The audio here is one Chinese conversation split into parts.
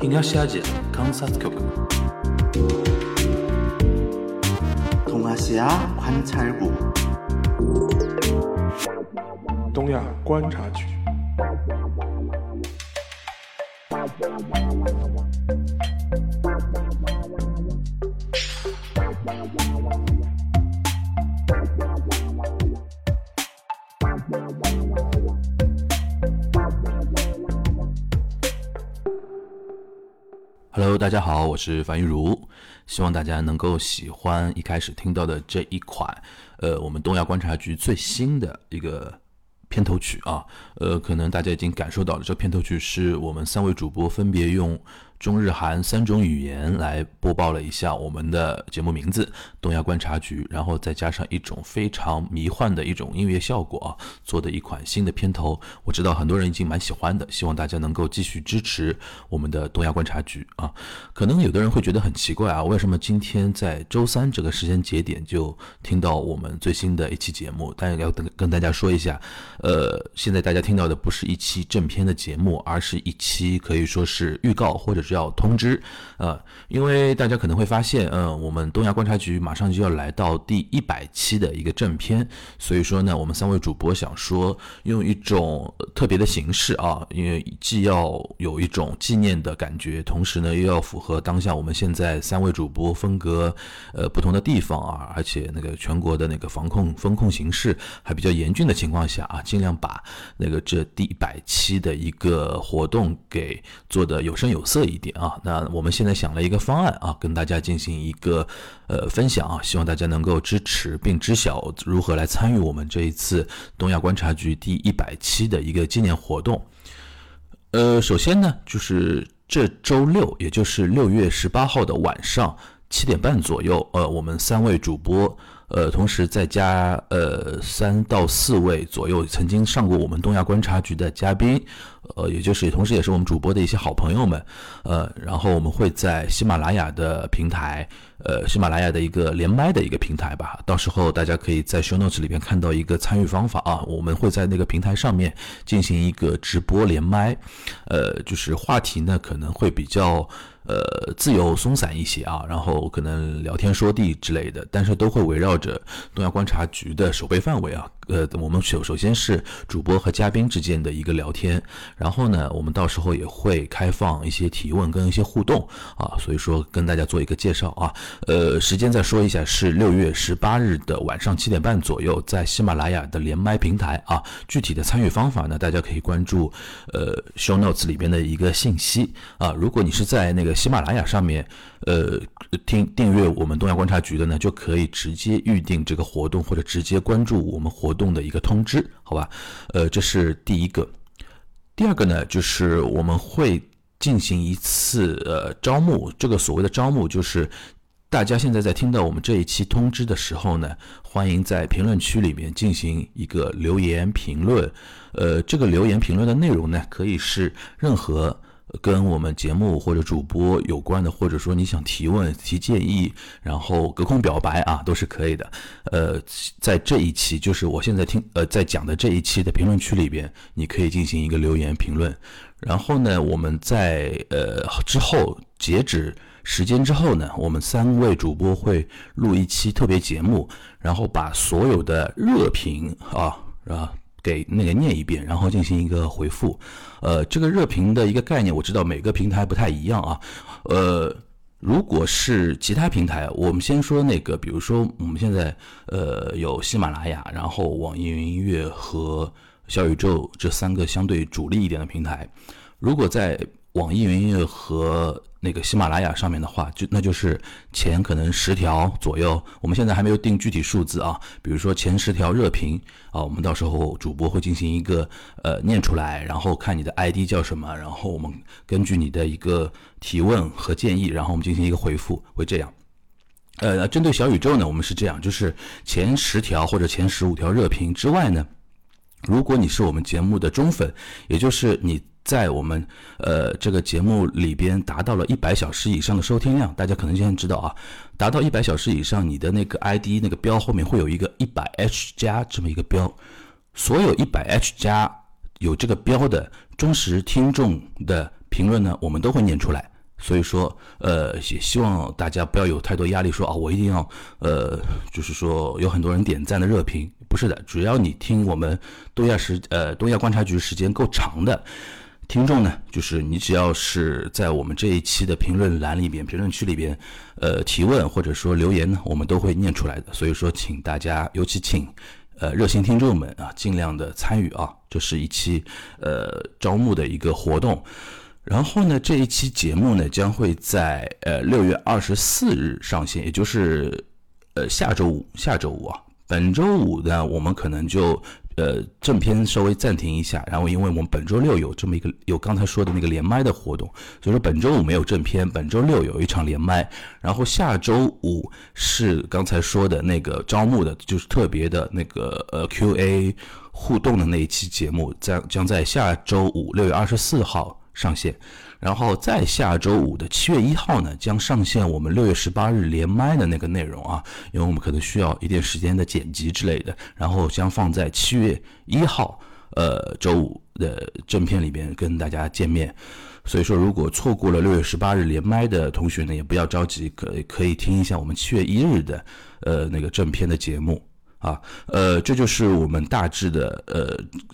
東アジア観察局 동아시아 관찰국 东亚观察局。 Hello，大家好，我是樊玉茹，希望大家能够喜欢一开始听到的这一款，呃，我们东亚观察局最新的一个片头曲啊，呃，可能大家已经感受到了，这片头曲是我们三位主播分别用中日韩三种语言来播报了一下我们的节目名字《东亚观察局》，然后再加上一种非常迷幻的一种音乐效果啊，做的一款新的片头。我知道很多人已经蛮喜欢的，希望大家能够继续支持我们的东亚观察局啊。可能有的人会觉得很奇怪啊，为什么今天在周三这个时间节点就听到我们最新的一期节目？但要跟跟大家说一下，呃，现在大家听到的不是一期正片的节目，而是一期可以说是预告或者是要通知，呃，因为大家可能会发现，嗯、我们东亚观察局马上就要来到第一百期的一个正片，所以说呢，我们三位主播想说用一种特别的形式啊，因为既要有一种纪念的感觉，同时呢又要符合当下我们现在三位主播风格呃不同的地方啊，而且那个全国的那个防控风控形势还比较严峻的情况下啊，尽量把那个这第一百期的一个活动给做的有声有色一点啊。那我们现在想了一个方案啊，跟大家进行一个呃分享啊，希望大家能够支持并知晓如何来参与我们这一次东亚观察局第一百期的一个纪念活动。呃，首先呢，就是这周六，也就是六月十八号的晚上七点半左右，呃，我们三位主播，呃，同时再加呃三到四位左右曾经上过我们东亚观察局的嘉宾，呃，也就是同时也是我们主播的一些好朋友们，呃，然后我们会在喜马拉雅的平台，呃，喜马拉雅的一个连麦的一个平台吧，到时候大家可以在 show notes 里边看到一个参与方法啊，我们会在那个平台上面进行一个直播连麦，呃，就是话题呢可能会比较。呃，自由松散一些啊，然后可能聊天说地之类的，但是都会围绕着东亚观察局的守备范围啊。呃，我们首首先是主播和嘉宾之间的一个聊天，然后呢，我们到时候也会开放一些提问跟一些互动啊，所以说跟大家做一个介绍啊。呃，时间再说一下，是六月十八日的晚上七点半左右，在喜马拉雅的连麦平台啊。具体的参与方法呢，大家可以关注呃 show notes 里边的一个信息啊。如果你是在那个喜马拉雅上面，呃，听订阅我们东亚观察局的呢，就可以直接预定这个活动，或者直接关注我们活动的一个通知，好吧？呃，这是第一个。第二个呢，就是我们会进行一次呃招募，这个所谓的招募就是。大家现在在听到我们这一期通知的时候呢，欢迎在评论区里面进行一个留言评论。呃，这个留言评论的内容呢，可以是任何跟我们节目或者主播有关的，或者说你想提问、提建议，然后隔空表白啊，都是可以的。呃，在这一期，就是我现在听呃在讲的这一期的评论区里边，你可以进行一个留言评论。然后呢，我们在呃之后截止。时间之后呢，我们三位主播会录一期特别节目，然后把所有的热评啊啊给那个念一遍，然后进行一个回复。呃，这个热评的一个概念，我知道每个平台不太一样啊。呃，如果是其他平台，我们先说那个，比如说我们现在呃有喜马拉雅，然后网易云音乐和小宇宙这三个相对主力一点的平台，如果在网易云音乐和那个喜马拉雅上面的话，就那就是前可能十条左右，我们现在还没有定具体数字啊。比如说前十条热评啊，我们到时候主播会进行一个呃念出来，然后看你的 ID 叫什么，然后我们根据你的一个提问和建议，然后我们进行一个回复，会这样。呃，针对小宇宙呢，我们是这样，就是前十条或者前十五条热评之外呢，如果你是我们节目的忠粉，也就是你在我们呃这个节目里边达到了一百小时以上的收听量，大家可能现在知道啊，达到一百小时以上，你的那个 ID 那个标后面会有一个一百 H 加这么一个标，所有一百 H 加有这个标的忠实听众的评论呢，我们都会念出来。所以说，呃，也希望大家不要有太多压力，说啊，我一定要，呃，就是说有很多人点赞的热评，不是的，只要你听我们东亚时，呃，东亚观察局时间够长的听众呢，就是你只要是在我们这一期的评论栏里边、评论区里边，呃，提问或者说留言呢，我们都会念出来的。所以说，请大家，尤其请，呃，热心听众们啊，尽量的参与啊，这是一期，呃，招募的一个活动。然后呢，这一期节目呢将会在呃六月二十四日上线，也就是呃下周五，下周五啊。本周五呢，我们可能就呃正片稍微暂停一下，然后因为我们本周六有这么一个有刚才说的那个连麦的活动，所以说本周五没有正片，本周六有一场连麦，然后下周五是刚才说的那个招募的，就是特别的那个呃 Q&A 互动的那一期节目，在将在下周五六月二十四号。上线，然后在下周五的七月一号呢，将上线我们六月十八日连麦的那个内容啊，因为我们可能需要一点时间的剪辑之类的，然后将放在七月一号，呃，周五的正片里边跟大家见面。所以说，如果错过了六月十八日连麦的同学呢，也不要着急，可可以听一下我们七月一日的，呃，那个正片的节目。啊，呃，这就是我们大致的，呃，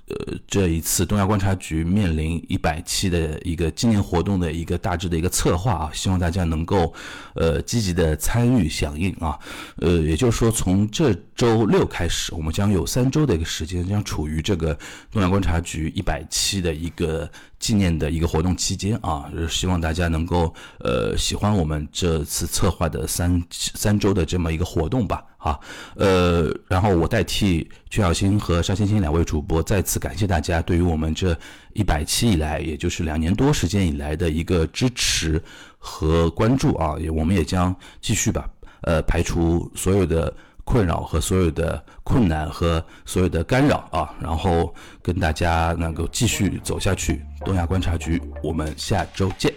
呃，这一次东亚观察局面临一百期的一个纪念活动的一个大致的一个策划啊，希望大家能够，呃，积极的参与响应啊，呃，也就是说，从这周六开始，我们将有三周的一个时间，将处于这个东亚观察局一百期的一个。纪念的一个活动期间啊，希望大家能够呃喜欢我们这次策划的三三周的这么一个活动吧啊，呃，然后我代替曲小新和沙欣欣两位主播再次感谢大家对于我们这一百期以来，也就是两年多时间以来的一个支持和关注啊，也我们也将继续吧，呃，排除所有的。困扰和所有的困难和所有的干扰啊，然后跟大家能够继续走下去。东亚观察局，我们下周见。